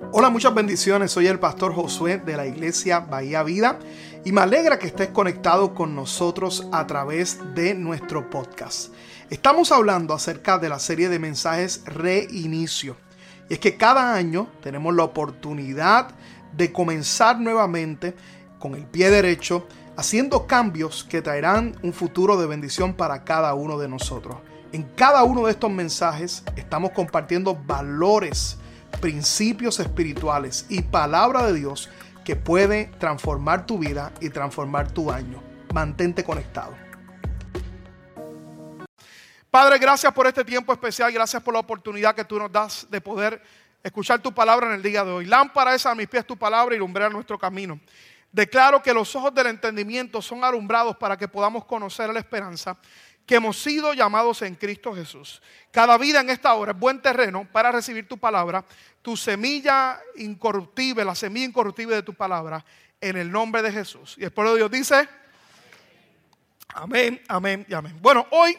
Hola, muchas bendiciones. Soy el pastor Josué de la iglesia Bahía Vida y me alegra que estés conectado con nosotros a través de nuestro podcast. Estamos hablando acerca de la serie de mensajes Reinicio. Y es que cada año tenemos la oportunidad de comenzar nuevamente con el pie derecho, haciendo cambios que traerán un futuro de bendición para cada uno de nosotros. En cada uno de estos mensajes estamos compartiendo valores principios espirituales y palabra de Dios que puede transformar tu vida y transformar tu año. Mantente conectado. Padre, gracias por este tiempo especial, gracias por la oportunidad que tú nos das de poder escuchar tu palabra en el día de hoy. Lámpara es a mis pies tu palabra y lumbrea nuestro camino. Declaro que los ojos del entendimiento son alumbrados para que podamos conocer la esperanza que hemos sido llamados en Cristo Jesús. Cada vida en esta hora es buen terreno para recibir tu palabra, tu semilla incorruptible, la semilla incorruptible de tu palabra, en el nombre de Jesús. Y el pueblo de Dios dice, amén, amén y amén. Bueno, hoy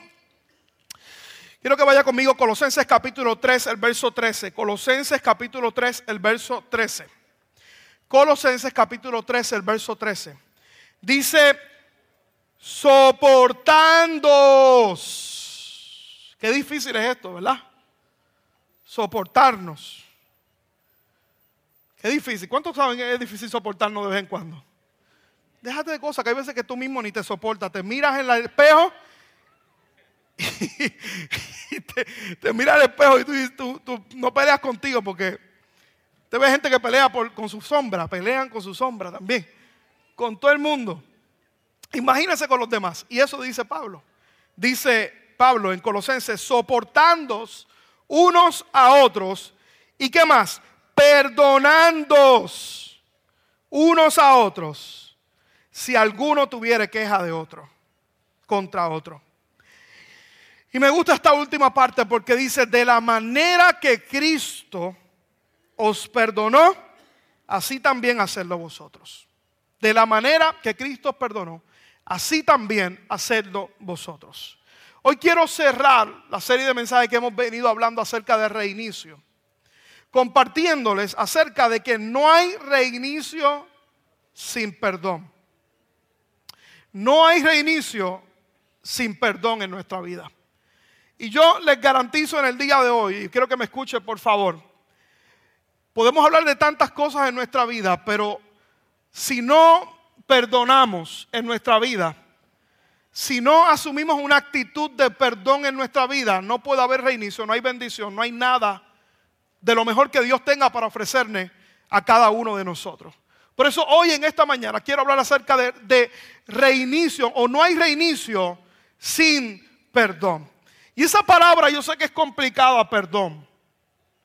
quiero que vaya conmigo Colosenses capítulo 3, el verso 13. Colosenses capítulo 3, el verso 13. Colosenses capítulo 3, el verso 13. Dice, soportando. Qué difícil es esto, ¿verdad? Soportarnos. Qué difícil. ¿Cuántos saben que es difícil soportarnos de vez en cuando? Déjate de cosas que hay veces que tú mismo ni te soportas. Te miras en el espejo y te, miras al espejo y tú, no peleas contigo porque te ves gente que pelea con su sombra, pelean con su sombra también, con todo el mundo. Imagínense con los demás. Y eso dice Pablo. Dice Pablo en Colosenses, soportando unos a otros. ¿Y qué más? Perdonando unos a otros si alguno tuviera queja de otro, contra otro. Y me gusta esta última parte porque dice, de la manera que Cristo os perdonó, así también hacedlo vosotros. De la manera que Cristo os perdonó, así también hacedlo vosotros. Hoy quiero cerrar la serie de mensajes que hemos venido hablando acerca de reinicio, compartiéndoles acerca de que no hay reinicio sin perdón. No hay reinicio sin perdón en nuestra vida. Y yo les garantizo en el día de hoy, y quiero que me escuchen por favor, podemos hablar de tantas cosas en nuestra vida, pero si no perdonamos en nuestra vida, si no asumimos una actitud de perdón en nuestra vida, no puede haber reinicio, no hay bendición, no hay nada de lo mejor que Dios tenga para ofrecerle a cada uno de nosotros. Por eso hoy en esta mañana quiero hablar acerca de, de reinicio o no hay reinicio sin perdón. Y esa palabra yo sé que es complicada, perdón.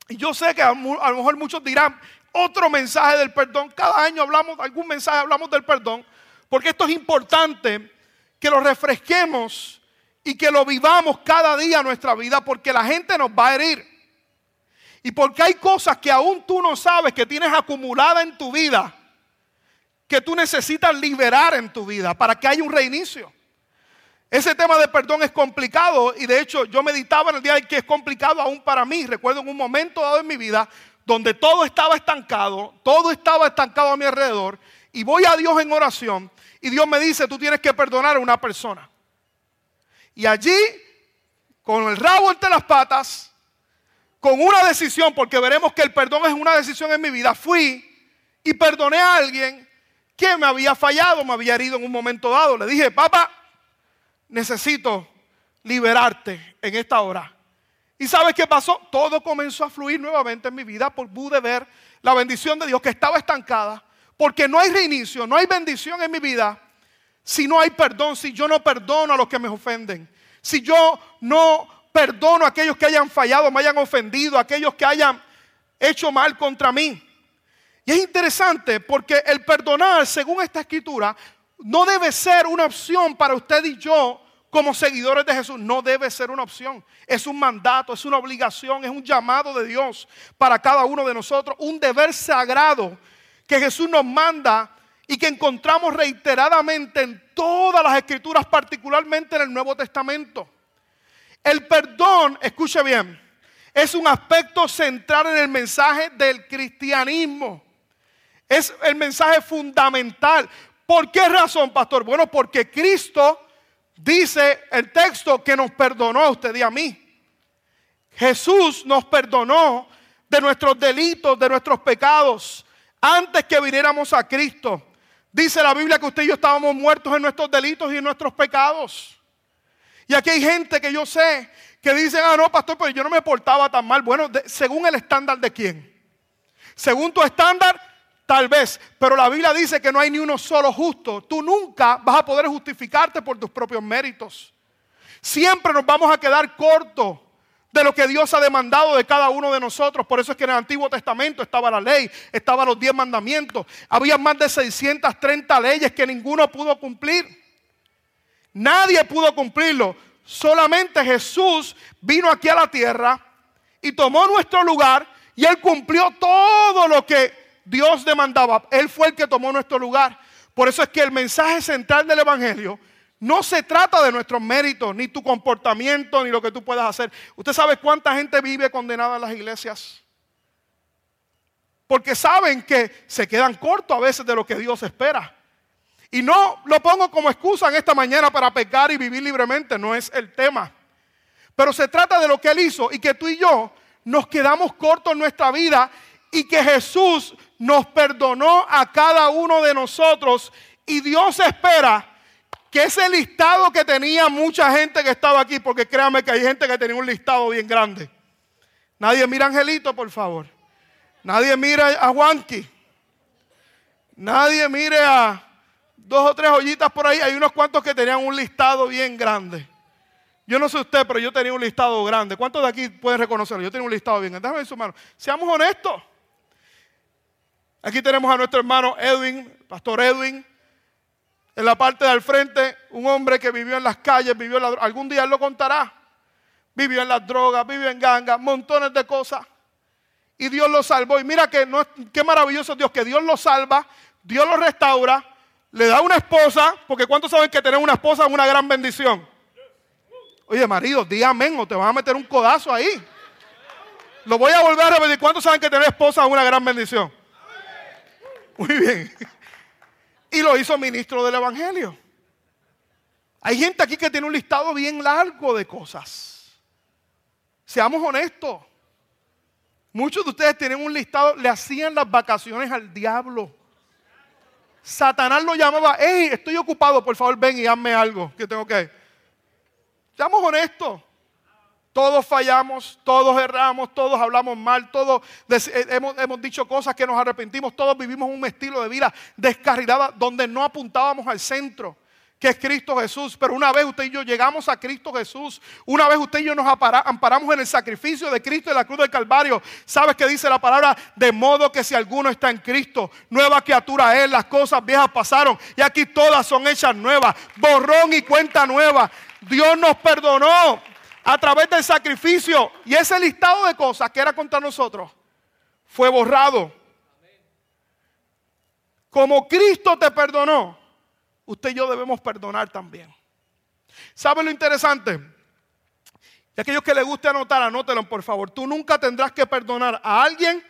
Y yo sé que a, lo mejor muchos dirán, otro mensaje del perdón. Cada año hablamos, algún mensaje hablamos del perdón, porque esto es importante que lo refresquemos y que lo vivamos cada día en nuestra vida, porque la gente nos va a herir. Y porque hay cosas que aún tú no sabes que tienes acumulada en tu vida, que tú necesitas liberar en tu vida para que haya un reinicio. Ese tema de perdón es complicado y de hecho yo meditaba en el día de que es complicado aún para mí. Recuerdo en un momento dado en mi vida donde todo estaba estancado, todo estaba estancado a mi alrededor, y voy a Dios en oración, y Dios me dice, tú tienes que perdonar a una persona. Y allí, con el rabo entre las patas, con una decisión, porque veremos que el perdón es una decisión en mi vida, fui y perdoné a alguien que me había fallado, me había herido en un momento dado. Le dije, papá, necesito liberarte en esta hora. ¿Y sabes qué pasó? Todo comenzó a fluir nuevamente en mi vida por pude ver la bendición de Dios que estaba estancada. Porque no hay reinicio, no hay bendición en mi vida si no hay perdón, si yo no perdono a los que me ofenden. Si yo no perdono a aquellos que hayan fallado, me hayan ofendido, a aquellos que hayan hecho mal contra mí. Y es interesante porque el perdonar, según esta escritura, no debe ser una opción para usted y yo como seguidores de Jesús no debe ser una opción. Es un mandato, es una obligación, es un llamado de Dios para cada uno de nosotros, un deber sagrado que Jesús nos manda y que encontramos reiteradamente en todas las escrituras, particularmente en el Nuevo Testamento. El perdón, escuche bien, es un aspecto central en el mensaje del cristianismo. Es el mensaje fundamental. ¿Por qué razón, pastor? Bueno, porque Cristo dice el texto que nos perdonó a usted y a mí. Jesús nos perdonó de nuestros delitos, de nuestros pecados, antes que viniéramos a Cristo. Dice la Biblia que usted y yo estábamos muertos en nuestros delitos y en nuestros pecados. Y aquí hay gente que yo sé que dice, ah, no, pastor, pero yo no me portaba tan mal. Bueno, según el estándar de quién. Según tu estándar, tal vez. Pero la Biblia dice que no hay ni uno solo justo. Tú nunca vas a poder justificarte por tus propios méritos. Siempre nos vamos a quedar cortos de lo que Dios ha demandado de cada uno de nosotros. Por eso es que en el Antiguo Testamento estaba la ley, estaban los diez mandamientos. Había más de 630 leyes que ninguno pudo cumplir. Nadie pudo cumplirlo. Solamente Jesús vino aquí a la tierra y tomó nuestro lugar y Él cumplió todo lo que Dios demandaba. Él fue el que tomó nuestro lugar. Por eso es que el mensaje central del Evangelio no se trata de nuestros méritos, ni tu comportamiento, ni lo que tú puedas hacer. ¿Usted sabe cuánta gente vive condenada en las iglesias? Porque saben que se quedan cortos a veces de lo que Dios espera. Y no lo pongo como excusa en esta mañana para pecar y vivir libremente, no es el tema. Pero se trata de lo que Él hizo y que tú y yo nos quedamos cortos en nuestra vida y que Jesús nos perdonó a cada uno de nosotros y Dios espera que ese listado que tenía mucha gente que estaba aquí, porque créame que hay gente que tenía un listado bien grande. Nadie mira a Angelito, por favor. Nadie mira a Juanqui. Nadie mire a dos o tres ollitas por ahí. Hay unos cuantos que tenían un listado bien grande. Yo no sé usted, pero yo tenía un listado grande. ¿Cuántos de aquí pueden reconocerlo? Yo tenía un listado bien grande. Déjame ver su mano. Seamos honestos. Aquí tenemos a nuestro hermano Edwin, Pastor Edwin. En la parte del frente, un hombre que vivió en las calles, vivió en algún día él lo contará. Vivió en las drogas, vivió en gangas, montones de cosas. Y Dios lo salvó. Y mira que qué maravilloso Dios, que Dios lo salva, Dios lo restaura, le da una esposa, porque ¿cuántos saben que tener una esposa es una gran bendición? Oye, marido, di amén o te van a meter un codazo ahí. Lo voy a volver a repetir. ¿Cuántos saben que tener esposa es una gran bendición? Muy bien y lo hizo ministro del Evangelio. Hay gente aquí que tiene un listado bien largo de cosas. Seamos honestos. Muchos de ustedes tienen un listado, le hacían las vacaciones al diablo. Satanás lo llamaba, hey, estoy ocupado, por favor ven y hazme algo que tengo que. Seamos honestos. Todos fallamos, todos erramos, todos hablamos mal, todos eh, hemos, dicho cosas que nos arrepentimos, todos vivimos un estilo de vida descarrilada donde no apuntábamos al centro, que es Cristo Jesús. Pero una vez usted y yo llegamos a Cristo Jesús, una vez usted y yo nos amparamos en el sacrificio de Cristo en la cruz del Calvario, ¿sabes qué dice la palabra? De modo que si alguno está en Cristo, nueva criatura es, las cosas viejas pasaron y aquí todas son hechas nuevas, borrón y cuenta nueva. Dios nos perdonó a través del sacrificio. Y ese listado de cosas que era contra nosotros fue borrado. Como Cristo te perdonó, usted y yo debemos perdonar también. ¿Sabe lo interesante? Y aquellos que les guste anotar, anótelo por favor. Tú nunca tendrás que perdonar a alguien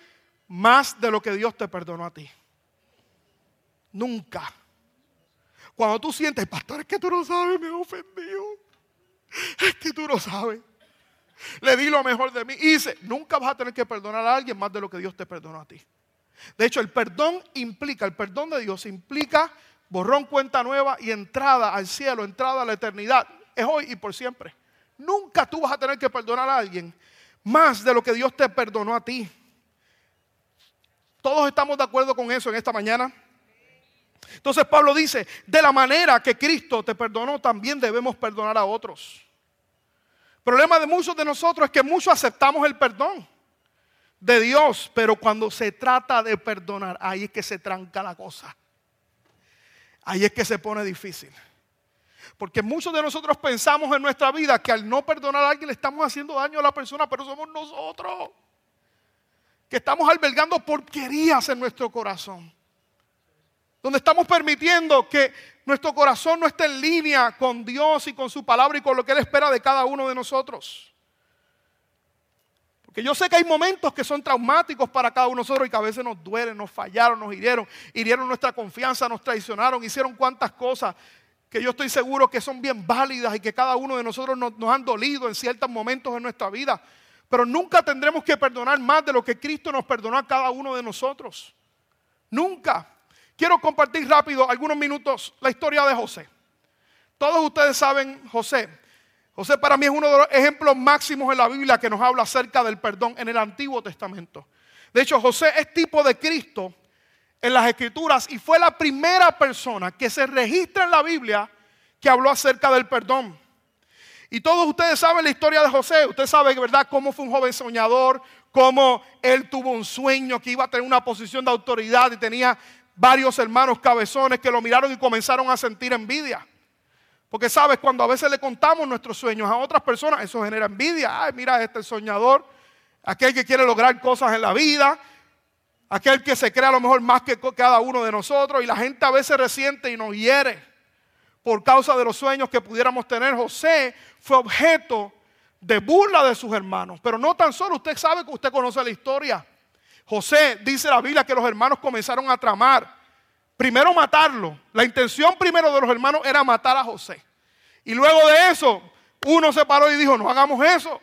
más de lo que Dios te perdonó a ti. Nunca. Cuando tú sientes, pastor, es que tú no sabes, me he ofendido. Es que tú no sabes. Le di lo mejor de mí. Y dice, nunca vas a tener que perdonar a alguien más de lo que Dios te perdonó a ti. De hecho, el perdón implica, el perdón de Dios implica borrón, cuenta nueva y entrada al cielo, entrada a la eternidad. Es hoy y por siempre. Nunca tú vas a tener que perdonar a alguien más de lo que Dios te perdonó a ti. Todos estamos de acuerdo con eso en esta mañana. Entonces Pablo dice, de la manera que Cristo te perdonó, también debemos perdonar a otros. El problema de muchos de nosotros es que muchos aceptamos el perdón de Dios, pero cuando se trata de perdonar, ahí es que se tranca la cosa. Ahí es que se pone difícil. Porque muchos de nosotros pensamos en nuestra vida que al no perdonar a alguien le estamos haciendo daño a la persona, pero somos nosotros. Que estamos albergando porquerías en nuestro corazón donde estamos permitiendo que nuestro corazón no esté en línea con Dios y con su palabra y con lo que Él espera de cada uno de nosotros. Porque yo sé que hay momentos que son traumáticos para cada uno de nosotros y que a veces nos duelen, nos fallaron, nos hirieron, hirieron nuestra confianza, nos traicionaron, hicieron cuantas cosas que yo estoy seguro que son bien válidas y que cada uno de nosotros nos, nos han dolido en ciertos momentos de nuestra vida. Pero nunca tendremos que perdonar más de lo que Cristo nos perdonó a cada uno de nosotros. Nunca. Quiero compartir rápido algunos minutos la historia de José. Todos ustedes saben José. José para mí es uno de los ejemplos máximos en la Biblia que nos habla acerca del perdón en el Antiguo Testamento. De hecho, José es tipo de Cristo en las Escrituras y fue la primera persona que se registra en la Biblia que habló acerca del perdón. Y todos ustedes saben la historia de José. Usted sabe, ¿verdad?, cómo fue un joven soñador, cómo él tuvo un sueño que iba a tener una posición de autoridad y tenía varios hermanos cabezones que lo miraron y comenzaron a sentir envidia. Porque sabes, cuando a veces le contamos nuestros sueños a otras personas, eso genera envidia. Ay, mira, este soñador, aquel que quiere lograr cosas en la vida, aquel que se cree a lo mejor más que cada uno de nosotros. Y la gente a veces resiente y nos hiere por causa de los sueños que pudiéramos tener. José fue objeto de burla de sus hermanos. Pero no tan solo, usted sabe que usted conoce la historia. José dice la Biblia que los hermanos comenzaron a tramar primero matarlo. La intención primero de los hermanos era matar a José. Y luego de eso, uno se paró y dijo, no hagamos eso,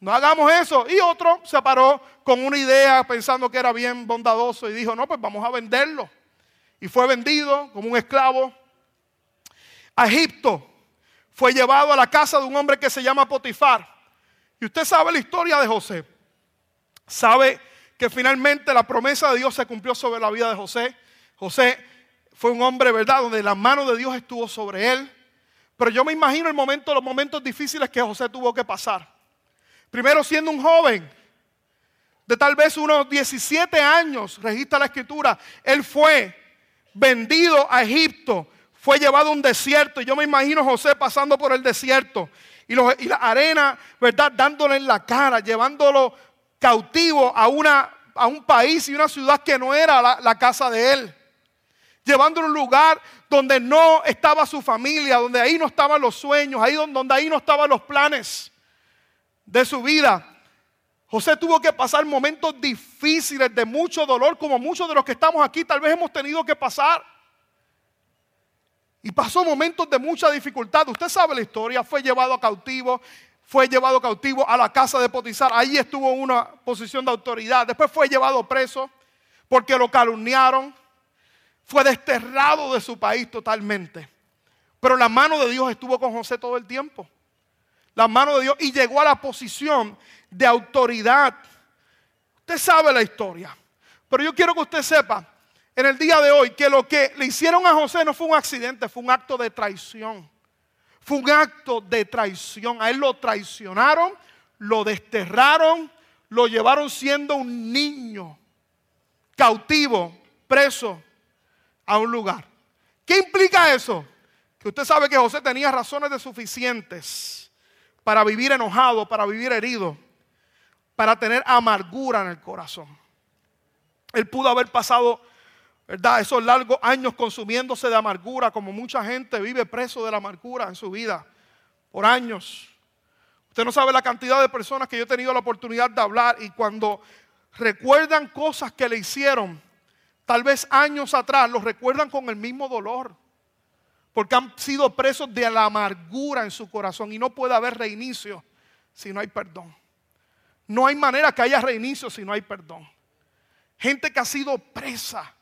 no hagamos eso. Y otro se paró con una idea pensando que era bien bondadoso y dijo, no, pues vamos a venderlo. Y fue vendido como un esclavo a Egipto. Fue llevado a la casa de un hombre que se llama Potifar. Y usted sabe la historia de José. Sabe que finalmente la promesa de Dios se cumplió sobre la vida de José. José fue un hombre, ¿verdad?, donde la mano de Dios estuvo sobre él. Pero yo me imagino el momento, los momentos difíciles que José tuvo que pasar. Primero siendo un joven, de tal vez unos 17 años, registra la escritura, él fue vendido a Egipto, fue llevado a un desierto. Y yo me imagino José pasando por el desierto y, la arena, ¿verdad?, dándole en la cara, llevándolo cautivo a, una, a un país y una ciudad que no era la casa de él llevándolo a un lugar donde no estaba su familia, donde ahí no estaban los sueños, ahí donde, ahí no estaban los planes de su vida. José tuvo que pasar momentos difíciles de mucho dolor, como muchos de los que estamos aquí tal vez hemos tenido que pasar. Y pasó momentos de mucha dificultad. Usted sabe la historia, fue llevado a cautivo, fue llevado cautivo a la casa de Potizar. Ahí estuvo en una posición de autoridad. Después fue llevado preso porque lo calumniaron fue desterrado de su país totalmente. Pero la mano de Dios estuvo con José todo el tiempo. La mano de Dios y llegó a la posición de autoridad. Usted sabe la historia. Pero yo quiero que usted sepa en el día de hoy que lo que le hicieron a José no fue un accidente, fue un acto de traición. Fue un acto de traición. A él lo traicionaron, lo desterraron, lo llevaron siendo un niño cautivo, preso a un lugar. ¿Qué implica eso? Que usted sabe que José tenía razones de suficientes para vivir enojado, para vivir herido, para tener amargura en el corazón. Él pudo haber pasado, ¿verdad? Esos largos años consumiéndose de amargura, como mucha gente vive preso de la amargura en su vida por años. Usted no sabe la cantidad de personas que yo he tenido la oportunidad de hablar y cuando recuerdan cosas que le hicieron, tal vez años atrás, los recuerdan con el mismo dolor. Porque han sido presos de la amargura en su corazón y no puede haber reinicio si no hay perdón. No hay manera que haya reinicio si no hay perdón. Gente que ha sido presa.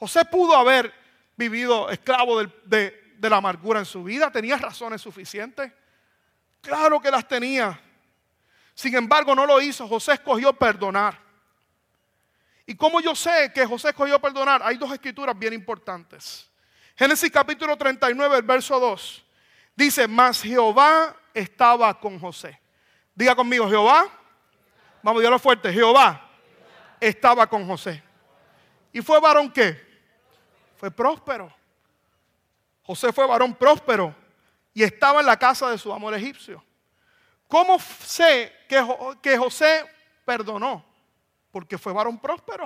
José pudo haber vivido esclavo de, la amargura en su vida. Tenía razones suficientes. Claro que las tenía. Sin embargo, no lo hizo. José escogió perdonar. ¿Y cómo yo sé que José escogió perdonar? Hay dos escrituras bien importantes. Génesis capítulo 39, el verso 2. Dice, mas Jehová estaba con José. Diga conmigo, Jehová. Vamos, dígalo fuerte. Jehová estaba con José. ¿Y fue varón qué? Fue próspero. José fue varón próspero y estaba en la casa de su amor egipcio. ¿Cómo sé que, que José perdonó? Porque fue varón próspero.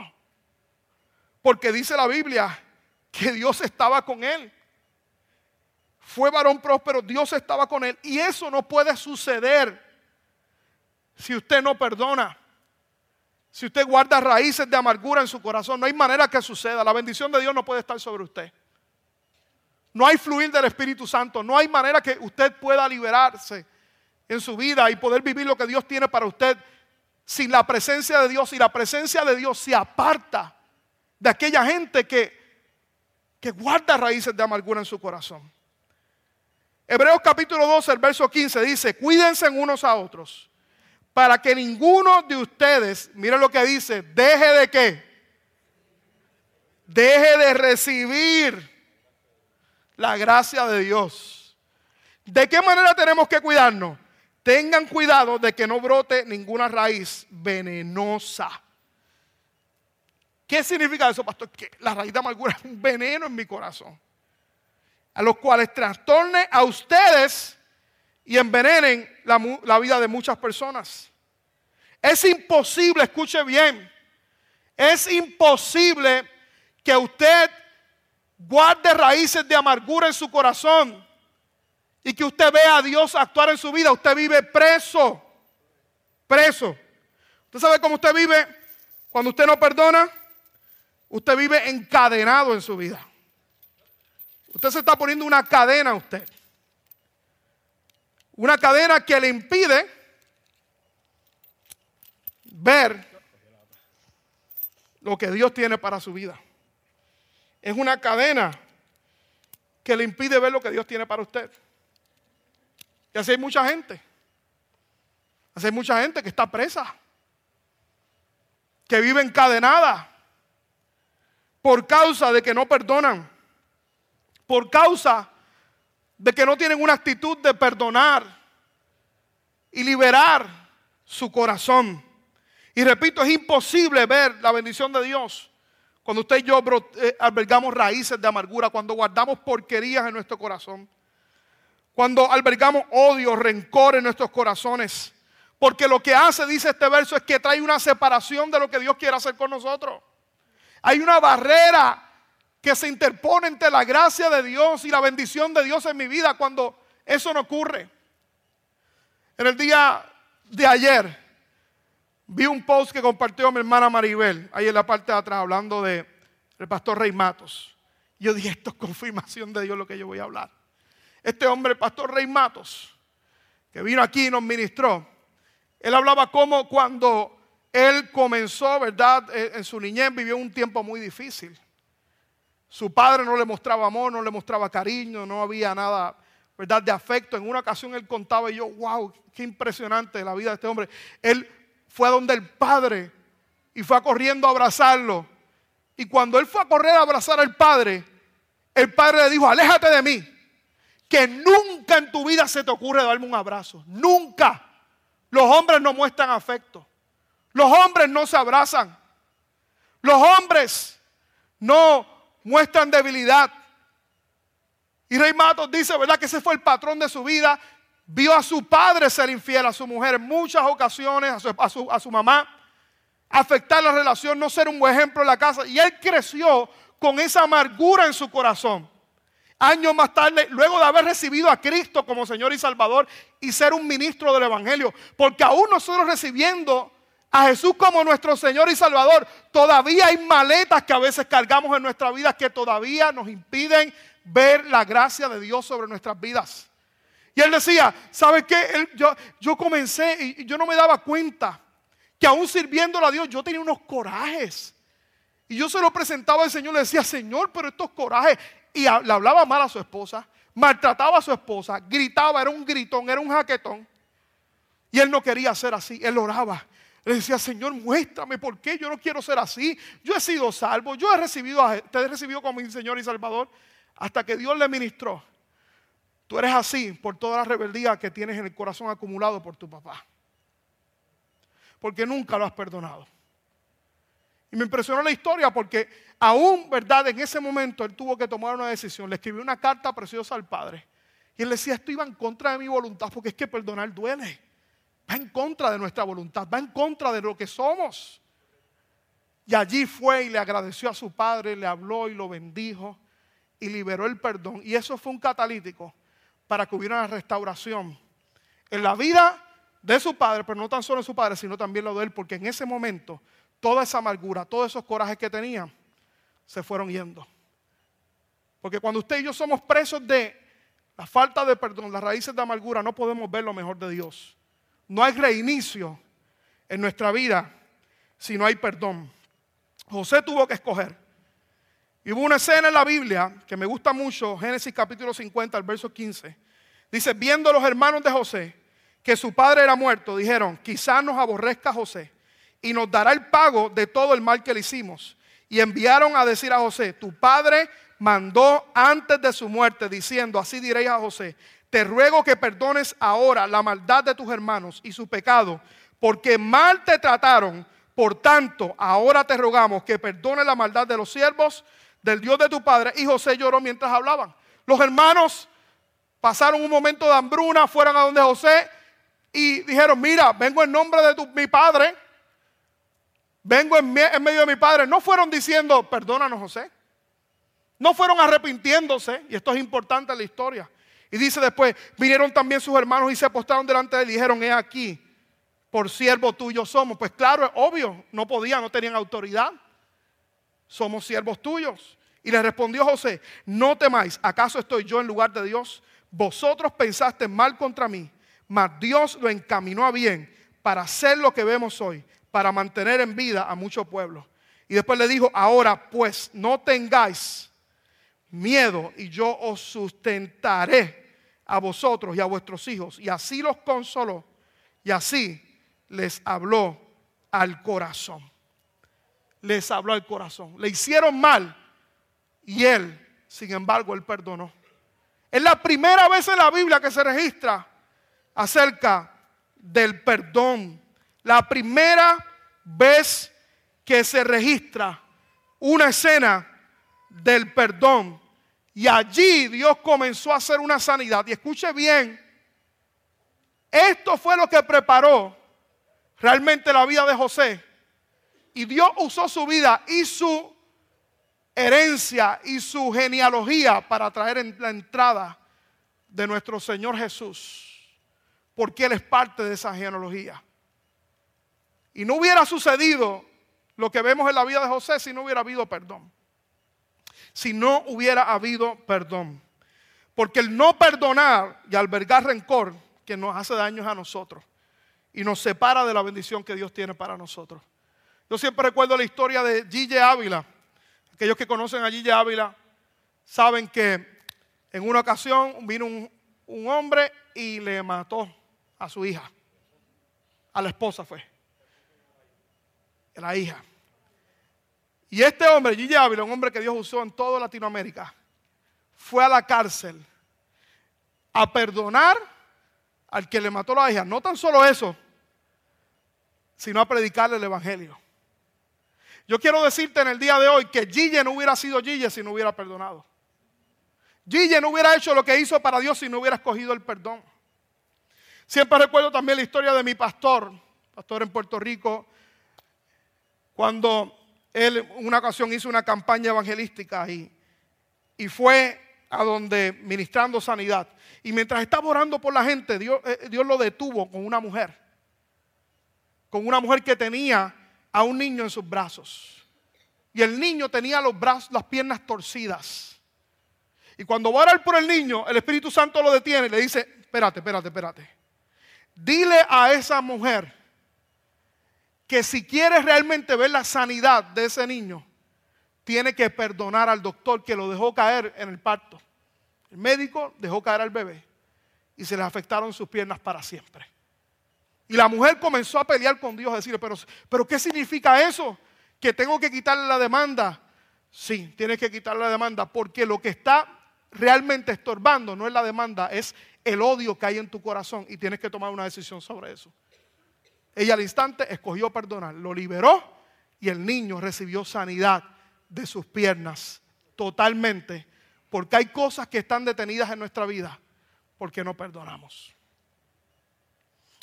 Porque dice la Biblia que Dios estaba con él. Fue varón próspero, Dios estaba con él. Y eso no puede suceder si usted no perdona. Si usted guarda raíces de amargura en su corazón, no hay manera que suceda. La bendición de Dios no puede estar sobre usted. No hay fluir del Espíritu Santo. No hay manera que usted pueda liberarse en su vida y poder vivir lo que Dios tiene para usted sin la presencia de Dios. Y la presencia de Dios se aparta de aquella gente que, que guarda raíces de amargura en su corazón. Hebreos capítulo 12, el verso 15 dice, cuídense unos a otros para que ninguno de ustedes, miren lo que dice, deje de qué? Deje de recibir la gracia de Dios. ¿De qué manera tenemos que cuidarnos? Tengan cuidado de que no brote ninguna raíz venenosa. ¿Qué significa eso, pastor? Que la raíz de amargura es un veneno en mi corazón. A los cuales trastorne a ustedes y envenenen la, la vida de muchas personas. Es imposible, escuche bien, es imposible que usted guarde raíces de amargura en su corazón y que usted vea a Dios actuar en su vida. Usted vive preso, preso. ¿Usted sabe cómo usted vive cuando usted no perdona? Usted vive encadenado en su vida. Usted se está poniendo una cadena a usted. Una cadena que le impide ver lo que Dios tiene para su vida. Es una cadena que le impide ver lo que Dios tiene para usted. Y así hay mucha gente. Así hay mucha gente que está presa. Que vive encadenada. Por causa de que no perdonan. Por causa de que no tienen una actitud de perdonar y liberar su corazón. Y repito, es imposible ver la bendición de Dios cuando usted y yo eh, albergamos raíces de amargura, cuando guardamos porquerías en nuestro corazón, cuando albergamos odio, rencor en nuestros corazones. Porque lo que hace, dice este verso, es que trae una separación de lo que Dios quiere hacer con nosotros. Hay una barrera que se interpone entre la gracia de Dios y la bendición de Dios en mi vida cuando eso no ocurre. En el día de ayer vi un post que compartió mi hermana Maribel, ahí en la parte de atrás, hablando de el pastor Rey Matos. Yo dije, esto es confirmación de Dios lo que yo voy a hablar. Este hombre, el pastor Rey Matos, que vino aquí y nos ministró, él hablaba como cuando él comenzó, ¿verdad? Eh, en su niñez vivió un tiempo muy difícil. Su padre no le mostraba amor, no le mostraba cariño, no había nada, ¿verdad?, de afecto. En una ocasión él contaba y yo, wow, qué impresionante la vida de este hombre. Él fue a donde el padre y fue corriendo a abrazarlo. Y cuando él fue a correr a abrazar al padre, el padre le dijo, aléjate de mí, que nunca en tu vida se te ocurre darme un abrazo. Nunca. Los hombres no muestran afecto. Los hombres no se abrazan. Los hombres no muestran debilidad. Y Rey Matos dice, ¿verdad? Que ese fue el patrón de su vida. Vio a su padre ser infiel a su mujer en muchas ocasiones, a su, a su, mamá, afectar la relación, no ser un buen ejemplo en la casa. Y él creció con esa amargura en su corazón. Años más tarde, luego de haber recibido a Cristo como Señor y Salvador y ser un ministro del Evangelio, porque aún nosotros recibiendo a Jesús como nuestro Señor y Salvador, todavía hay maletas que a veces cargamos en nuestra vida que todavía nos impiden ver la gracia de Dios sobre nuestras vidas. Y él decía, ¿sabe qué? yo, yo comencé y yo no me daba cuenta que aún sirviéndole a Dios yo tenía unos corajes. Y yo se lo presentaba al Señor, le decía, Señor, pero estos corajes. Y le hablaba mal a su esposa, maltrataba a su esposa, gritaba, era un gritón, era un jaquetón. Y él no quería ser así, él oraba. Le decía, Señor, muéstrame por qué yo no quiero ser así. Yo he sido salvo, yo he recibido, a, te recibido como mi Señor y Salvador. Hasta que Dios le ministró. Tú eres así por toda la rebeldía que tienes en el corazón acumulado por tu papá. Porque nunca lo has perdonado. Y me impresionó la historia porque aún, ¿verdad? En ese momento él tuvo que tomar una decisión. Le escribió una carta preciosa al padre. Y él decía, esto iba en contra de mi voluntad porque es que perdonar duele. Va en contra de nuestra voluntad, va en contra de lo que somos. Y allí fue y le agradeció a su padre, le habló y lo bendijo y liberó el perdón. Y eso fue un catalítico para que hubiera una restauración en la vida de su padre, pero no tan solo en su padre, sino también lo de él, porque en ese momento toda esa amargura, todos esos corajes que tenía, se fueron yendo. Porque cuando usted y yo somos presos de la falta de perdón, las raíces de amargura, no podemos ver lo mejor de Dios. No hay reinicio en nuestra vida si no hay perdón. José tuvo que escoger. Y hubo una escena en la Biblia que me gusta mucho, Génesis capítulo 50, el verso 15. Dice, viendo los hermanos de José que su padre era muerto, dijeron, quizás nos aborrezca José y nos dará el pago de todo el mal que le hicimos. Y enviaron a decir a José, tu padre mandó antes de su muerte, diciendo, así diréis a José, te ruego que perdones ahora la maldad de tus hermanos y su pecado, porque mal te trataron. Por tanto, ahora te rogamos que perdone la maldad de los siervos del Dios de tu padre. Y José lloró mientras hablaban. Los hermanos pasaron un momento de hambruna, fueron a donde José y dijeron, mira, vengo en nombre de tu, mi padre, vengo en, en medio de mi padre. No fueron diciendo, perdónanos José. No fueron arrepintiéndose, y esto es importante en la historia. Y dice después, vinieron también sus hermanos y se apostaron delante de él y dijeron, he aquí, por siervo tuyo somos. Pues claro, es obvio, no podían, no tenían autoridad. Somos siervos tuyos. Y le respondió José, no temáis, ¿acaso estoy yo en lugar de Dios? Vosotros pensaste mal contra mí, mas Dios lo encaminó a bien para hacer lo que vemos hoy, para mantener en vida a muchos pueblos. Y después le dijo, ahora pues no tengáis miedo y yo os sustentaré a vosotros y a vuestros hijos. Y así los consoló y así les habló al corazón. Les habló al corazón. Le hicieron mal y él, sin embargo, él perdonó. Es la primera vez en la Biblia que se registra acerca del perdón. La primera vez que se registra una escena del perdón y allí Dios comenzó a hacer una sanidad. Y escuche bien, esto fue lo que preparó realmente la vida de José. Y Dios usó su vida y su herencia y su genealogía para traer en la entrada de nuestro Señor Jesús. Porque Él es parte de esa genealogía. Y no hubiera sucedido lo que vemos en la vida de José si no hubiera habido perdón si no hubiera habido perdón. Porque el no perdonar y albergar rencor que nos hace daños a nosotros y nos separa de la bendición que Dios tiene para nosotros. Yo siempre recuerdo la historia de Gille Ávila. Aquellos que conocen a Gille Ávila saben que en una ocasión vino un, un hombre y le mató a su hija. A la esposa fue. A la hija. Y este hombre, Gigi Ávila, un hombre que Dios usó en toda Latinoamérica, fue a la cárcel a perdonar al que le mató la hija. No tan solo eso, sino a predicarle el Evangelio. Yo quiero decirte en el día de hoy que Gille no hubiera sido Gille si no hubiera perdonado. Gille no hubiera hecho lo que hizo para Dios si no hubiera escogido el perdón. Siempre recuerdo también la historia de mi pastor, pastor en Puerto Rico, cuando él una ocasión hizo una campaña evangelística y, y fue a donde ministrando sanidad. Y mientras estaba orando por la gente, Dios, eh, Dios lo detuvo con una mujer. Con una mujer que tenía a un niño en sus brazos. Y el niño tenía los brazos, las piernas torcidas. Y cuando va a orar por el niño, el Espíritu Santo lo detiene y le dice, espérate, espérate, espérate. Dile a esa mujer que si quiere realmente ver la sanidad de ese niño, tiene que perdonar al doctor que lo dejó caer en el parto. El médico dejó caer al bebé y se le afectaron sus piernas para siempre. Y la mujer comenzó a pelear con Dios, a decirle, pero, pero ¿qué significa eso? Que tengo que quitarle la demanda. Sí, tienes que quitarle la demanda porque lo que está realmente estorbando no es la demanda, es el odio que hay en tu corazón y tienes que tomar una decisión sobre eso. Ella al instante escogió perdonar, lo liberó y el niño recibió sanidad de sus piernas totalmente, porque hay cosas que están detenidas en nuestra vida porque no perdonamos.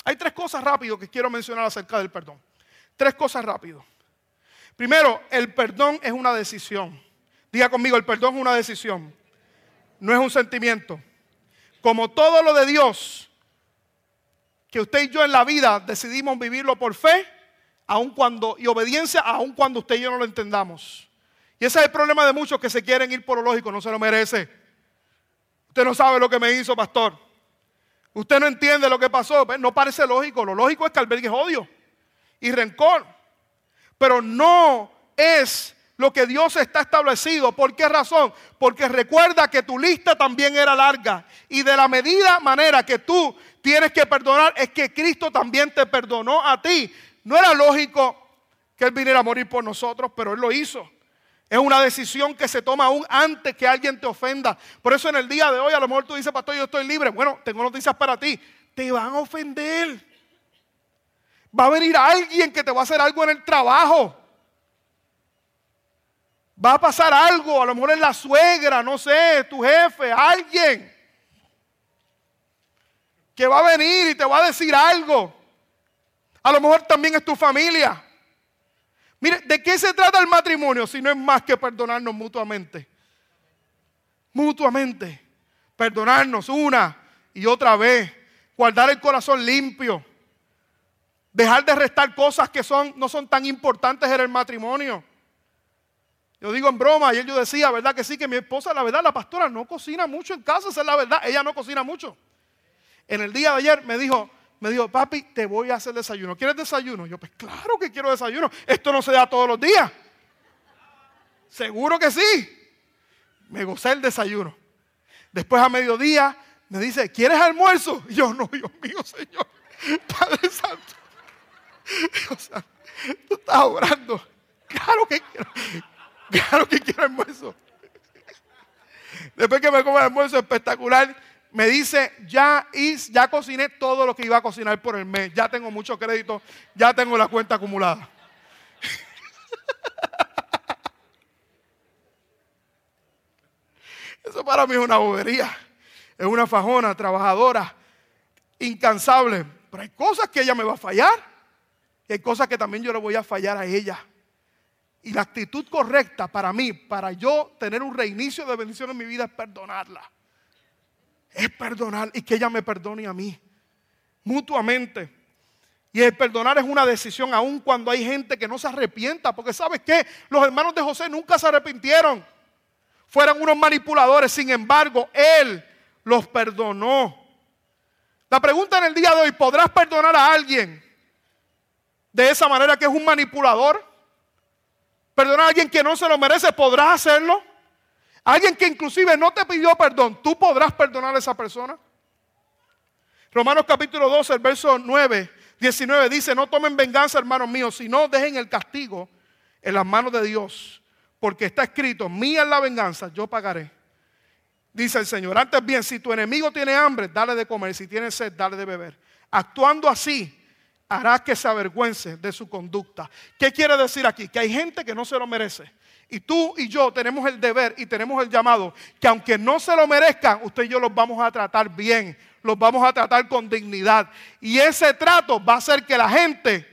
Hay tres cosas rápido que quiero mencionar acerca del perdón. Tres cosas rápido. Primero, el perdón es una decisión. Diga conmigo, el perdón es una decisión, no es un sentimiento. Como todo lo de Dios, que usted y yo en la vida decidimos vivirlo por fe, aun cuando, y obediencia aun cuando usted y yo no lo entendamos. Y ese es el problema de muchos que se quieren ir por lo lógico, no se lo merece. Usted no sabe lo que me hizo, pastor. Usted no entiende lo que pasó. No parece lógico. Lo lógico es que albergue odio y rencor. Pero no es lo que Dios está establecido. ¿Por qué razón? Porque recuerda que tu lista también era larga. Y de la medida manera que tú tienes que perdonar es que Cristo también te perdonó a ti. No era lógico que Él viniera a morir por nosotros, pero Él lo hizo. Es una decisión que se toma aún antes que alguien te ofenda. Por eso en el día de hoy a lo mejor tú dices, pastor, yo estoy libre. Bueno, tengo noticias para ti. Te van a ofender. Va a venir alguien que te va a hacer algo en el trabajo. Va a pasar algo, a lo mejor es la suegra, no sé, tu jefe, alguien. Que va a venir y te va a decir algo. A lo mejor también es tu familia. Mire, ¿de qué se trata el matrimonio si no es más que perdonarnos mutuamente? Mutuamente. Perdonarnos una y otra vez. Guardar el corazón limpio. Dejar de restar cosas que son, no son tan importantes en el matrimonio. Yo digo en broma, ayer yo decía, ¿verdad que sí? Que mi esposa, la verdad, la pastora no cocina mucho en casa, esa es la verdad. Ella no cocina mucho. En el día de ayer me dijo, me dijo, papi, te voy a hacer desayuno. ¿Quieres desayuno? Yo, pues claro que quiero desayuno. Esto no se da todos los días. Seguro que sí. Me gocé el desayuno. Después a mediodía me dice, ¿quieres almuerzo? Y yo, no, Dios mío, Señor. Padre Santo. Dios Santo, tú estás orando. Claro que quiero. Claro que quiero almuerzo. Después que me come el almuerzo espectacular, me dice, ya, ya cociné todo lo que iba a cocinar por el mes, ya tengo mucho crédito, ya tengo la cuenta acumulada. Eso para mí es una bobería, es una fajona, trabajadora, incansable, pero hay cosas que ella me va a fallar. Y hay cosas que también yo le voy a fallar a ella. Y la actitud correcta para mí, para yo tener un reinicio de bendición en mi vida, es perdonarla es perdonar y que ella me perdone a mí, mutuamente. Y el perdonar es una decisión aun cuando hay gente que no se arrepienta, porque sabes qué, los hermanos de José nunca se arrepintieron, fueron unos manipuladores, sin embargo, él los perdonó. La pregunta en el día de hoy, ¿podrás perdonar a alguien de esa manera que es un manipulador? ¿Perdonar a alguien que no se lo merece? ¿Podrás hacerlo? Alguien que inclusive no te pidió perdón, ¿tú podrás perdonar a esa persona? Romanos capítulo 12, el verso 9, 19 dice, no tomen venganza, hermanos míos, sino dejen el castigo en las manos de Dios, porque está escrito, mía es la venganza, yo pagaré. Dice el Señor, antes bien, si tu enemigo tiene hambre, dale de comer, si tiene sed, dale de beber. Actuando así, harás que se avergüence de su conducta. ¿Qué quiere decir aquí? Que hay gente que no se lo merece. Y tú y yo tenemos el deber y tenemos el llamado que aunque no se lo merezcan, usted y yo los vamos a tratar bien, los vamos a tratar con dignidad. Y ese trato va a hacer que la gente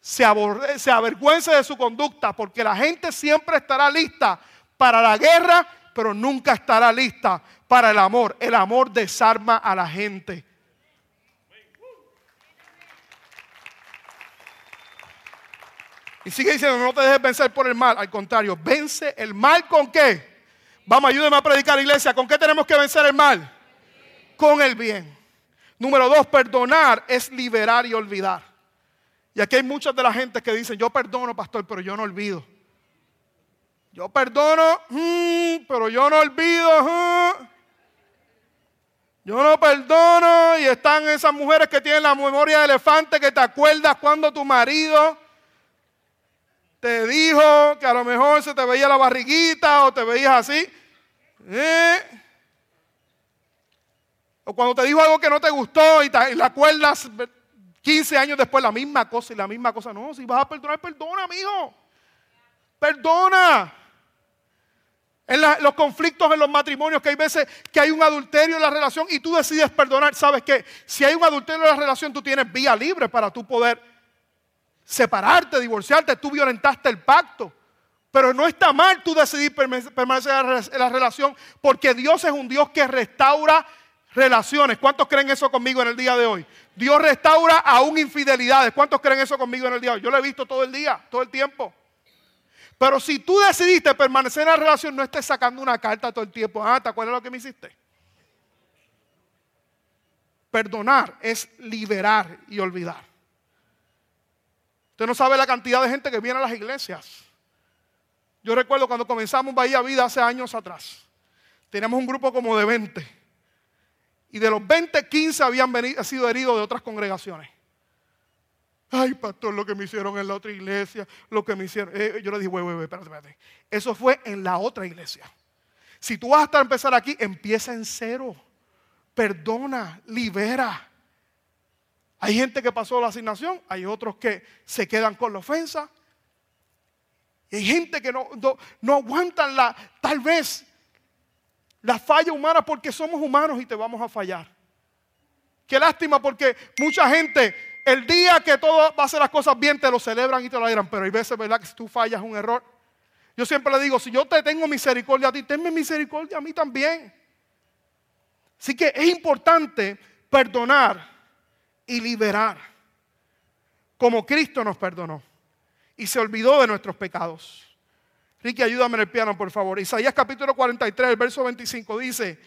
se, se avergüence de su conducta, porque la gente siempre estará lista para la guerra, pero nunca estará lista para el amor. El amor desarma a la gente. Y sigue diciendo, no te dejes vencer por el mal. Al contrario, vence el mal con qué? Vamos, ayúdeme a predicar, iglesia. ¿Con qué tenemos que vencer el mal? Con el bien. Número dos, perdonar es liberar y olvidar. Y aquí hay muchas de la gente que dicen, yo perdono, pastor, pero yo no olvido. Yo perdono, mm, pero yo no olvido. Mm. Yo no perdono. Y están esas mujeres que tienen la memoria de elefante que te acuerdas cuando tu marido te dijo que a lo mejor se te veía la barriguita o te veías así. ¿eh? O cuando te dijo algo que no te gustó y, te, la acuerdas 15 años después la misma cosa y la misma cosa. No, si vas a perdonar, perdona, amigo. Perdona. En los conflictos en los matrimonios, que hay veces que hay un adulterio en la relación y tú decides perdonar, sabes que si hay un adulterio en la relación, tú tienes vía libre para tú poder separarte, divorciarte, tú violentaste el pacto. Pero no está mal tú decidir permanecer en la relación porque Dios es un Dios que restaura relaciones. ¿Cuántos creen eso conmigo en el día de hoy? Dios restaura aún infidelidades. ¿Cuántos creen eso conmigo en el día de hoy? Yo lo he visto todo el día, todo el tiempo. Pero si tú decidiste permanecer en la relación, no estés sacando una carta todo el tiempo. Ah, ¿te acuerdas lo que me hiciste? Perdonar es liberar y olvidar. Usted no sabe la cantidad de gente que viene a las iglesias. Yo recuerdo cuando comenzamos Bahía Vida hace años atrás. Teníamos un grupo como de 20. Y de los 20, 15 habían sido heridos de otras congregaciones. Ay, pastor, lo que me hicieron en la otra iglesia, lo que me hicieron. Eh, yo le dije, wey, wey, espérate, espérate. Eso fue en la otra iglesia. Si tú vas a estar empezar aquí, empieza en cero. Perdona, libera. Hay gente que pasó la asignación, hay otros que se quedan con la ofensa. Hay gente que no aguantan la, tal vez, la falla humana porque somos humanos y te vamos a fallar. Qué lástima porque mucha gente el día que todo va a hacer las cosas bien, te lo celebran y te lo alegran. Pero hay veces, ¿verdad? Que si tú fallas un error. Yo siempre le digo, si yo te tengo misericordia a ti, tenme misericordia a mí también. Así que es importante perdonar y liberar. Como Cristo nos perdonó. Y se olvidó de nuestros pecados. Ricky, ayúdame en el piano, por favor. Isaías capítulo 43, el verso 25 dice,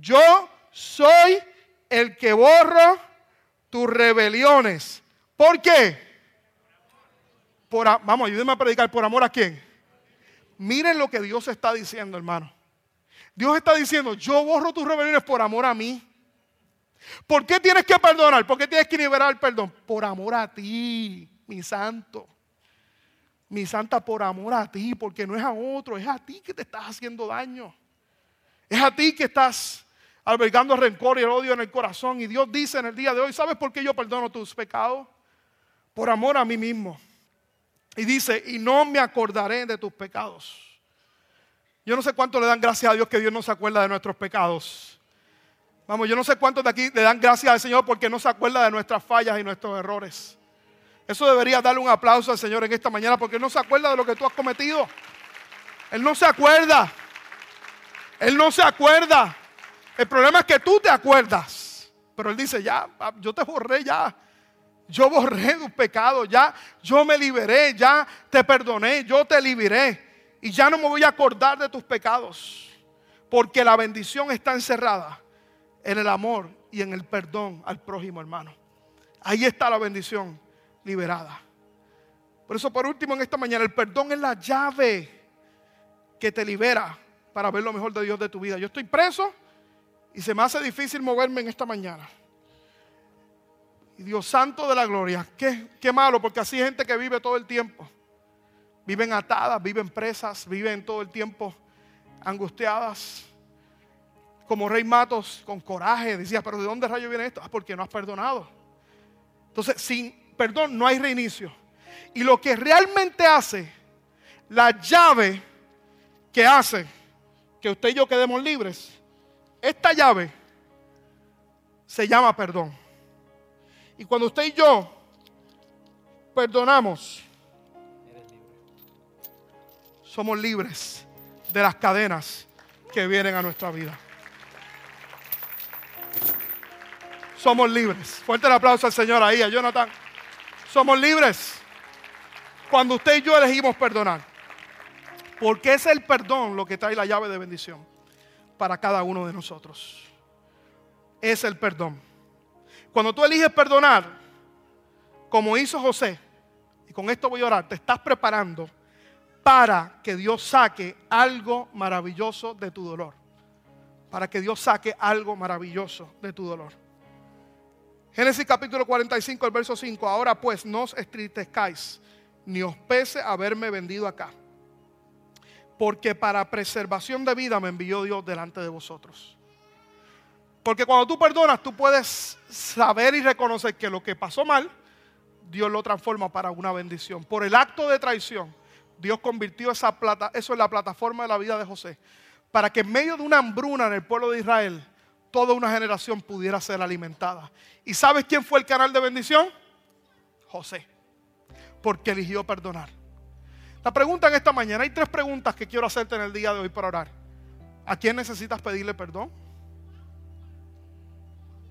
yo soy el que borro tus rebeliones. ¿Por qué? Vamos, ayúdenme a predicar. ¿Por amor a quién? Miren lo que Dios está diciendo, hermano. Dios está diciendo, yo borro tus rebeliones por amor a mí. ¿Por qué tienes que perdonar? ¿Por qué tienes que liberar el perdón? Por amor a ti, mi santo. Mi santa, por amor a ti, porque no es a otro, es a ti que te estás haciendo daño. Es a ti que estás albergando rencor y el odio en el corazón. Y Dios dice en el día de hoy, ¿sabes por qué yo perdono tus pecados? Por amor a mí mismo. Y dice, y no me acordaré de tus pecados. Yo no sé cuánto le dan gracias a Dios que Dios no se acuerda de nuestros pecados. Vamos, yo no sé cuántos de aquí le dan gracias al Señor porque no se acuerda de nuestras fallas y nuestros errores. Eso debería darle un aplauso al Señor en esta mañana porque no se acuerda de lo que tú has cometido. Él no se acuerda. Él no se acuerda. El problema es que tú te acuerdas. Pero él dice, ya, yo te borré ya. Yo borré tus pecados, ya. Yo me liberé, ya te perdoné, yo te liberé. Y ya no me voy a acordar de tus pecados. Porque la bendición está encerrada en el amor y en el perdón al prójimo, hermano. Ahí está la bendición liberada. Por eso, por último, en esta mañana, el perdón es la llave que te libera para ver lo mejor de Dios de tu vida. Yo estoy preso y se me hace difícil moverme en esta mañana. Dios santo de la gloria, qué, qué malo, porque así hay gente que vive todo el tiempo. Viven atadas, viven presas, viven todo el tiempo angustiadas. Como Rey Matos, con coraje, decía, pero ¿de dónde rayo viene esto? Ah, porque no has perdonado. Entonces, sin perdón no hay reinicio. Y lo que realmente hace, la llave que hace que usted y yo quedemos libres, esta llave se llama perdón. Y cuando usted y yo perdonamos, somos libres de las cadenas que vienen a nuestra vida. Somos libres. Fuerte el aplauso al Señor ahí, a Jonathan. Somos libres cuando usted y yo elegimos perdonar. Porque es el perdón lo que trae la llave de bendición para cada uno de nosotros. Es el perdón. Cuando tú eliges perdonar, como hizo José, y con esto voy a orar, te estás preparando para que Dios saque algo maravilloso de tu dolor. Para que Dios saque algo maravilloso de tu dolor. Génesis capítulo 45, el verso 5. Ahora pues no os entristezcáis, ni os pese haberme vendido acá porque para preservación de vida me envió Dios delante de vosotros. Porque cuando tú perdonas, tú puedes saber y reconocer que lo que pasó mal, Dios lo transforma para una bendición. Por el acto de traición, Dios convirtió esa plata, eso en la plataforma de la vida de José, para que en medio de una hambruna en el pueblo de Israel, toda una generación pudiera ser alimentada. ¿Y sabes quién fue el canal de bendición? José, porque eligió perdonar. La pregunta en esta mañana, hay tres preguntas que quiero hacerte en el día de hoy para orar. ¿A quién necesitas pedirle perdón?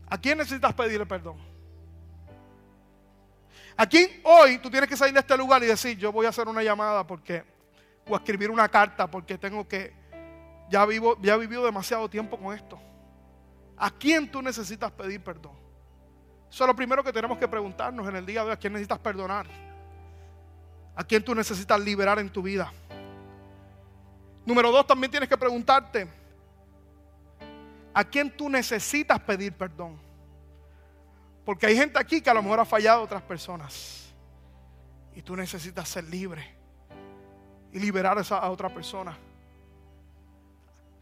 ¿A quién necesitas pedirle perdón? ¿A quién hoy tú tienes que salir de este lugar y decir, yo voy a hacer una llamada porque, o escribir una carta porque tengo que, ya vivo, ya he vivido demasiado tiempo con esto? ¿A quién tú necesitas pedir perdón? Eso es lo primero que tenemos que preguntarnos en el día de hoy. ¿A quién necesitas perdonar? ¿A quién tú necesitas liberar en tu vida? Número dos, también tienes que preguntarte, ¿a quién tú necesitas pedir perdón? Porque hay gente aquí que a lo mejor ha fallado a otras personas. Y tú necesitas ser libre y liberar a, esa, a otra persona.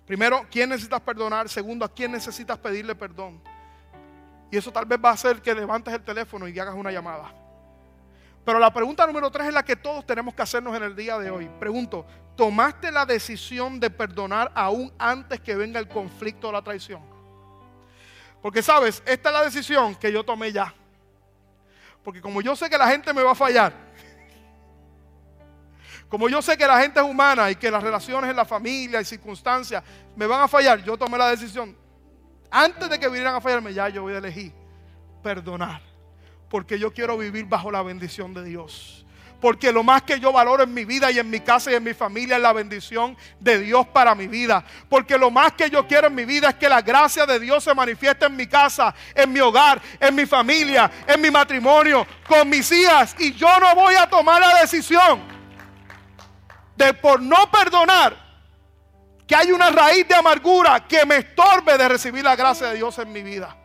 Primero, ¿quién necesitas perdonar? Segundo, ¿a quién necesitas pedirle perdón? Y eso tal vez va a hacer que levantes el teléfono y hagas una llamada. Pero la pregunta número tres es la que todos tenemos que hacernos en el día de hoy. Pregunto, ¿tomaste la decisión de perdonar aún antes que venga el conflicto o la traición? Porque sabes, esta es la decisión que yo tomé ya. Porque como yo sé que la gente me va a fallar, como yo sé que la gente es humana y que las relaciones en la familia y circunstancias me van a fallar, yo tomé la decisión, antes de que vinieran a fallarme, ya yo voy a elegir perdonar. Porque yo quiero vivir bajo la bendición de Dios. Porque lo más que yo valoro en mi vida y en mi casa y en mi familia es la bendición de Dios para mi vida. Porque lo más que yo quiero en mi vida es que la gracia de Dios se manifieste en mi casa, en mi hogar, en mi familia, en mi matrimonio, con mis hijas. Y yo no voy a tomar la decisión de por no perdonar que hay una raíz de amargura que me estorbe de recibir la gracia de Dios en mi vida.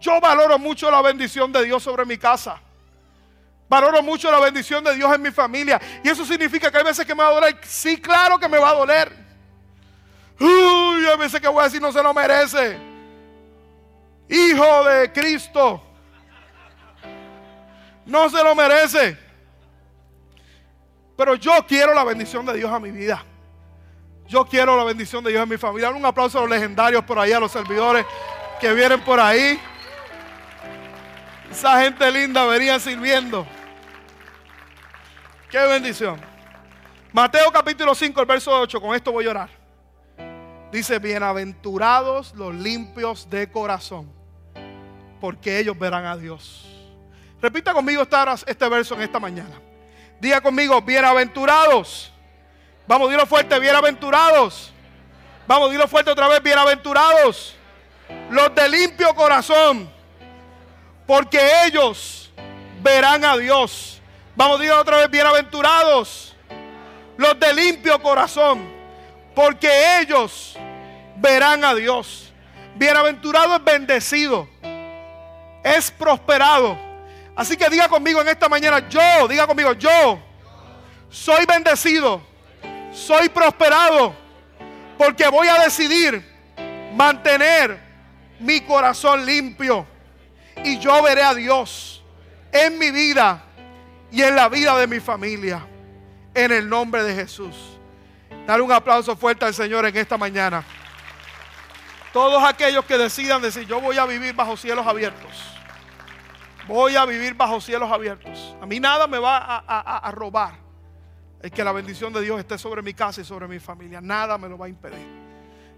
Yo valoro mucho la bendición de Dios sobre mi casa. Valoro mucho la bendición de Dios en mi familia. Y eso significa que hay veces que me va a doler. Sí, claro que me va a doler. Uy, hay veces que voy a decir no se lo merece. Hijo de Cristo. No se lo merece. Pero yo quiero la bendición de Dios a mi vida. Yo quiero la bendición de Dios en mi familia. Un aplauso a los legendarios por ahí, a los servidores que vienen por ahí. Esa gente linda venía sirviendo. Qué bendición. Mateo capítulo 5, el verso 8, con esto voy a orar. Dice, bienaventurados los limpios de corazón, porque ellos verán a Dios. Repita conmigo este verso en esta mañana. Diga conmigo, bienaventurados. Vamos, dilo fuerte, bienaventurados. Vamos, dilo fuerte otra vez, bienaventurados. Los de limpio corazón, porque ellos verán a Dios. Vamos, dilo otra vez, bienaventurados. Los de limpio corazón, porque ellos verán a Dios. Bienaventurado es bendecido, es prosperado Así que diga conmigo en esta mañana, yo, diga conmigo, yo soy bendecido, soy prosperado, porque voy a decidir mantener mi corazón limpio y yo veré a Dios en mi vida y en la vida de mi familia, en el nombre de Jesús. Dale un aplauso fuerte al Señor en esta mañana. Todos aquellos que decidan decir, yo voy a vivir bajo cielos abiertos Voy a vivir bajo cielos abiertos. A mí nada me va a, robar. Es que la bendición de Dios esté sobre mi casa y sobre mi familia. Nada me lo va a impedir.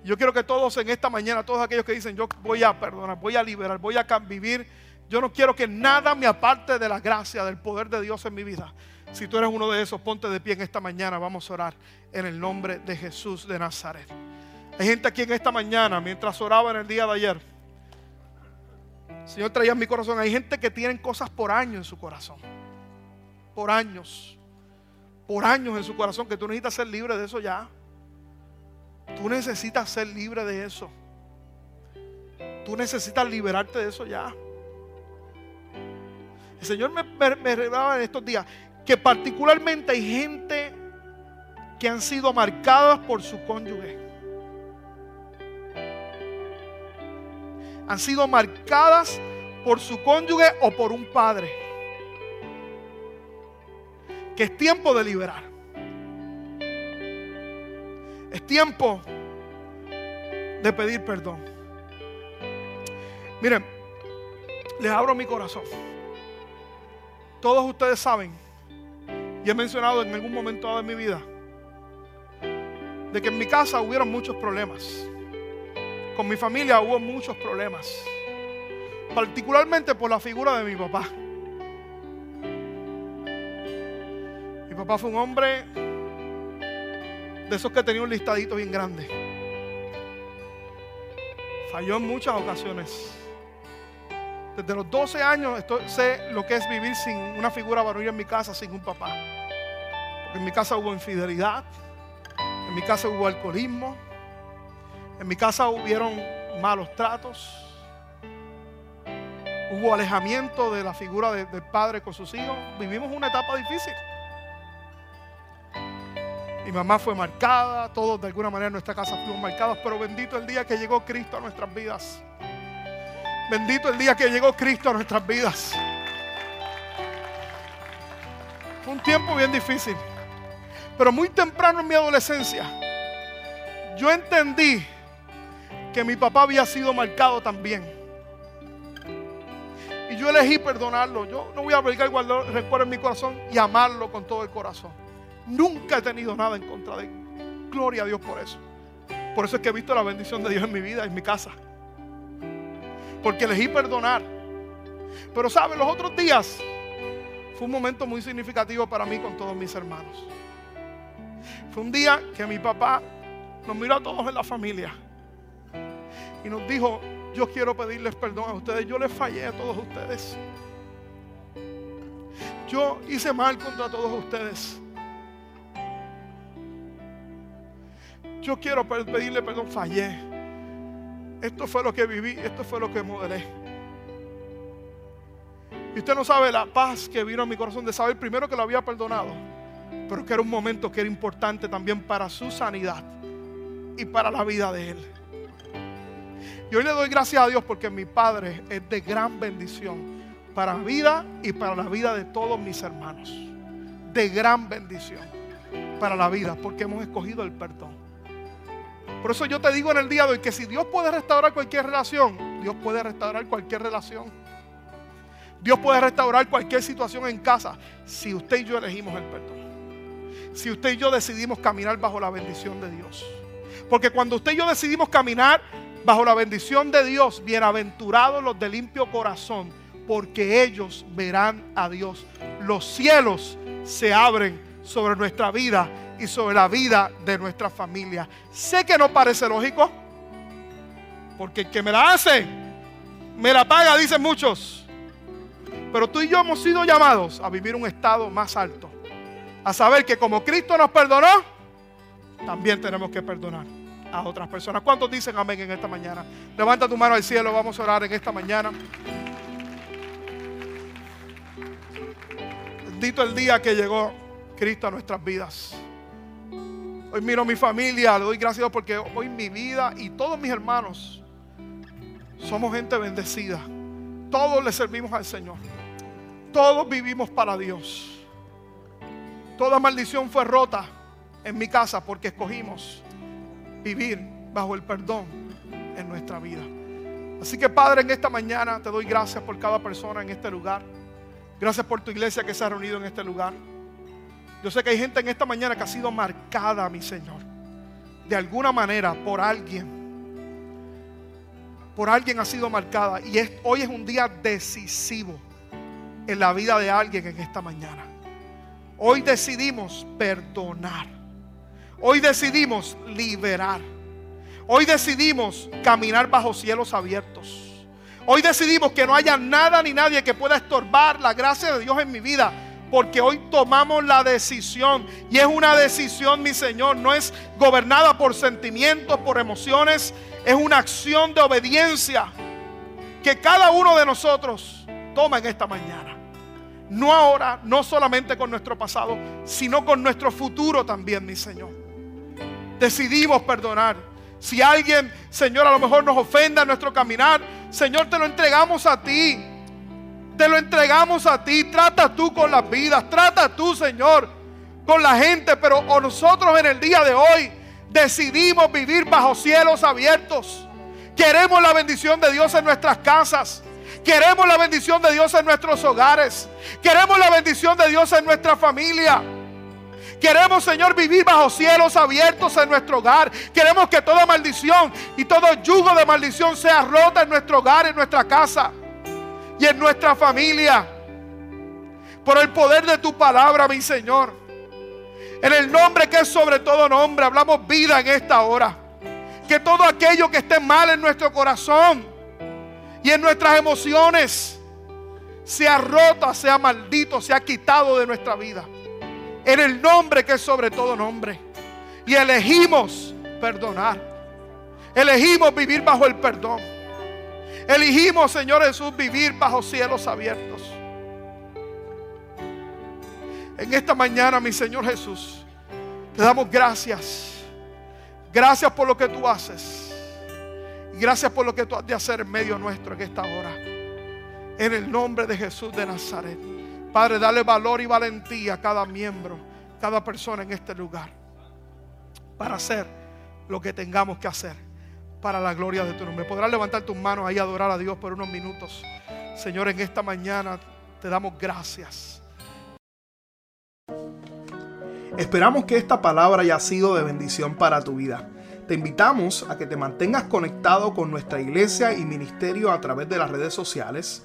Yo quiero que todos en esta mañana, todos aquellos que dicen, yo voy a perdonar, voy a liberar, voy a vivir. Yo no quiero que nada me aparte de la gracia, del poder de Dios en mi vida. Si tú eres uno de esos, ponte de pie en esta mañana. Vamos a orar en el nombre de Jesús de Nazaret. Hay gente aquí en esta mañana, mientras oraba en el día de ayer Señor traía mi corazón. Hay gente que tienen cosas por años en su corazón. Por años. Por años en su corazón. Que tú necesitas ser libre de eso ya. Tú necesitas ser libre de eso. Tú necesitas liberarte de eso ya. El Señor me, me revelaba en estos días que particularmente hay gente que han sido marcadas por su cónyuge. Han sido marcadas por su cónyuge o por un padre. Que es tiempo de liberar. Es tiempo de pedir perdón. Miren, les abro mi corazón. Todos ustedes saben, y he mencionado en algún momento de mi vida, de que en mi casa hubieron muchos problemas. Con mi familia hubo muchos problemas. particularmente por la figura de mi papá. Mi papá fue un hombre de esos que tenía un listadito bien grande. Falló en muchas ocasiones. Desde los 12 años sé lo que es vivir sin una figura varonil en mi casa, sin un papá. En mi casa hubo infidelidad, en mi casa hubo alcoholismo, en mi casa hubieron malos tratos, hubo alejamiento de la figura del padre con sus hijos. Vivimos una etapa difícil. Mi mamá fue marcada, todos de alguna manera en nuestra casa fuimos marcados, pero bendito el día que llegó Cristo a nuestras vidas. Bendito el día que llegó Cristo a nuestras vidas. Fue un tiempo bien difícil, pero muy temprano en mi adolescencia, yo entendí que mi papá había sido marcado también. Y yo elegí perdonarlo. Yo no voy a abrigar guardar recuerdo en mi corazón y amarlo con todo el corazón. Nunca he tenido nada en contra de él. Gloria a Dios por eso. Por eso es que he visto la bendición de Dios en mi vida, en mi casa. Porque elegí perdonar. Pero saben, los otros días fue un momento muy significativo para mí con todos mis hermanos. Fue un día que mi papá nos miró a todos en la familia y nos dijo, yo quiero pedirles perdón a ustedes, yo les fallé a todos ustedes. Yo hice mal contra todos ustedes. Yo quiero pedirle perdón, fallé. Esto fue lo que viví, esto fue lo que modelé. Y usted no sabe la paz que vino a mi corazón de saber primero que lo había perdonado, pero que era un momento que era importante también para su sanidad y para la vida de él. Y hoy le doy gracias a Dios porque mi Padre es de gran bendición para mi vida y para la vida de todos mis hermanos. De gran bendición para la vida porque hemos escogido el perdón. Por eso yo te digo en el día de hoy que si Dios puede restaurar cualquier relación, Dios puede restaurar cualquier relación. Dios puede restaurar cualquier situación en casa si usted y yo elegimos el perdón. Si usted y yo decidimos caminar bajo la bendición de Dios. Porque cuando usted y yo decidimos caminar bajo la bendición de Dios, bienaventurados los de limpio corazón, porque ellos verán a Dios. Los cielos se abren sobre nuestra vida y sobre la vida de nuestra familia. Sé que no parece lógico, porque el que me la hace, me la paga, dicen muchos. Pero tú y yo hemos sido llamados a vivir un estado más alto. A saber que como Cristo nos perdonó, también tenemos que perdonar a otras personas. ¿Cuántos dicen amén en esta mañana? Levanta tu mano al cielo, vamos a orar en esta mañana. Bendito el día que llegó Cristo a nuestras vidas. Hoy miro a mi familia, le doy gracias porque hoy mi vida y todos mis hermanos somos gente bendecida. Todos le servimos al Señor. Todos vivimos para Dios. Toda maldición fue rota en mi casa porque escogimos vivir bajo el perdón en nuestra vida. Así que Padre, en esta mañana te doy gracias por cada persona en este lugar. Gracias por tu iglesia que se ha reunido en este lugar. Yo sé que hay gente en esta mañana que ha sido marcada, mi Señor, de alguna manera por alguien. Por alguien ha sido marcada. Y hoy es un día decisivo en la vida de alguien en esta mañana. Hoy decidimos perdonar. Hoy decidimos liberar. Hoy decidimos caminar bajo cielos abiertos. Hoy decidimos que no haya nada ni nadie que pueda estorbar la gracia de Dios en mi vida porque hoy tomamos la decisión y es una decisión, mi Señor, no es gobernada por sentimientos, por emociones, es una acción de obediencia que cada uno de nosotros toma en esta mañana. No ahora, no solamente con nuestro pasado, sino con nuestro futuro también, mi Señor. Decidimos perdonar. Si alguien, Señor, a lo mejor nos ofende a nuestro caminar, Señor, te lo entregamos a ti. Te lo entregamos a ti. Trata tú con las vidas. Trata tú, Señor, con la gente. Pero nosotros en el día de hoy decidimos vivir bajo cielos abiertos. Queremos la bendición de Dios en nuestras casas. Queremos la bendición de Dios en nuestros hogares. Queremos la bendición de Dios en nuestra familia. Queremos, Señor, vivir bajo cielos abiertos en nuestro hogar. Queremos que toda maldición y todo yugo de maldición sea rota en nuestro hogar, en nuestra casa. y en nuestra familia. Por el poder de tu palabra, mi Señor. En el nombre que es sobre todo nombre, hablamos vida en esta hora. Que todo aquello que esté mal en nuestro corazón y en nuestras emociones sea roto, sea maldito, sea quitado de nuestra vida. En el nombre que es sobre todo nombre. Y elegimos perdonar. Elegimos vivir bajo el perdón. Elegimos, Señor Jesús, vivir bajo cielos abiertos. En esta mañana, mi Señor Jesús, te damos gracias. Gracias por lo que tú haces. Y gracias por lo que tú has de hacer en medio nuestro en esta hora. En el nombre de Jesús de Nazaret. Padre, dale valor y valentía a cada miembro, cada persona en este lugar. Para hacer lo que tengamos que hacer para la gloria de tu nombre. Podrás levantar tus manos ahí y adorar a Dios por unos minutos. Señor, en esta mañana te damos gracias. Esperamos que esta palabra haya sido de bendición para tu vida. Te invitamos a que te mantengas conectado con nuestra iglesia y ministerio a través de las redes sociales.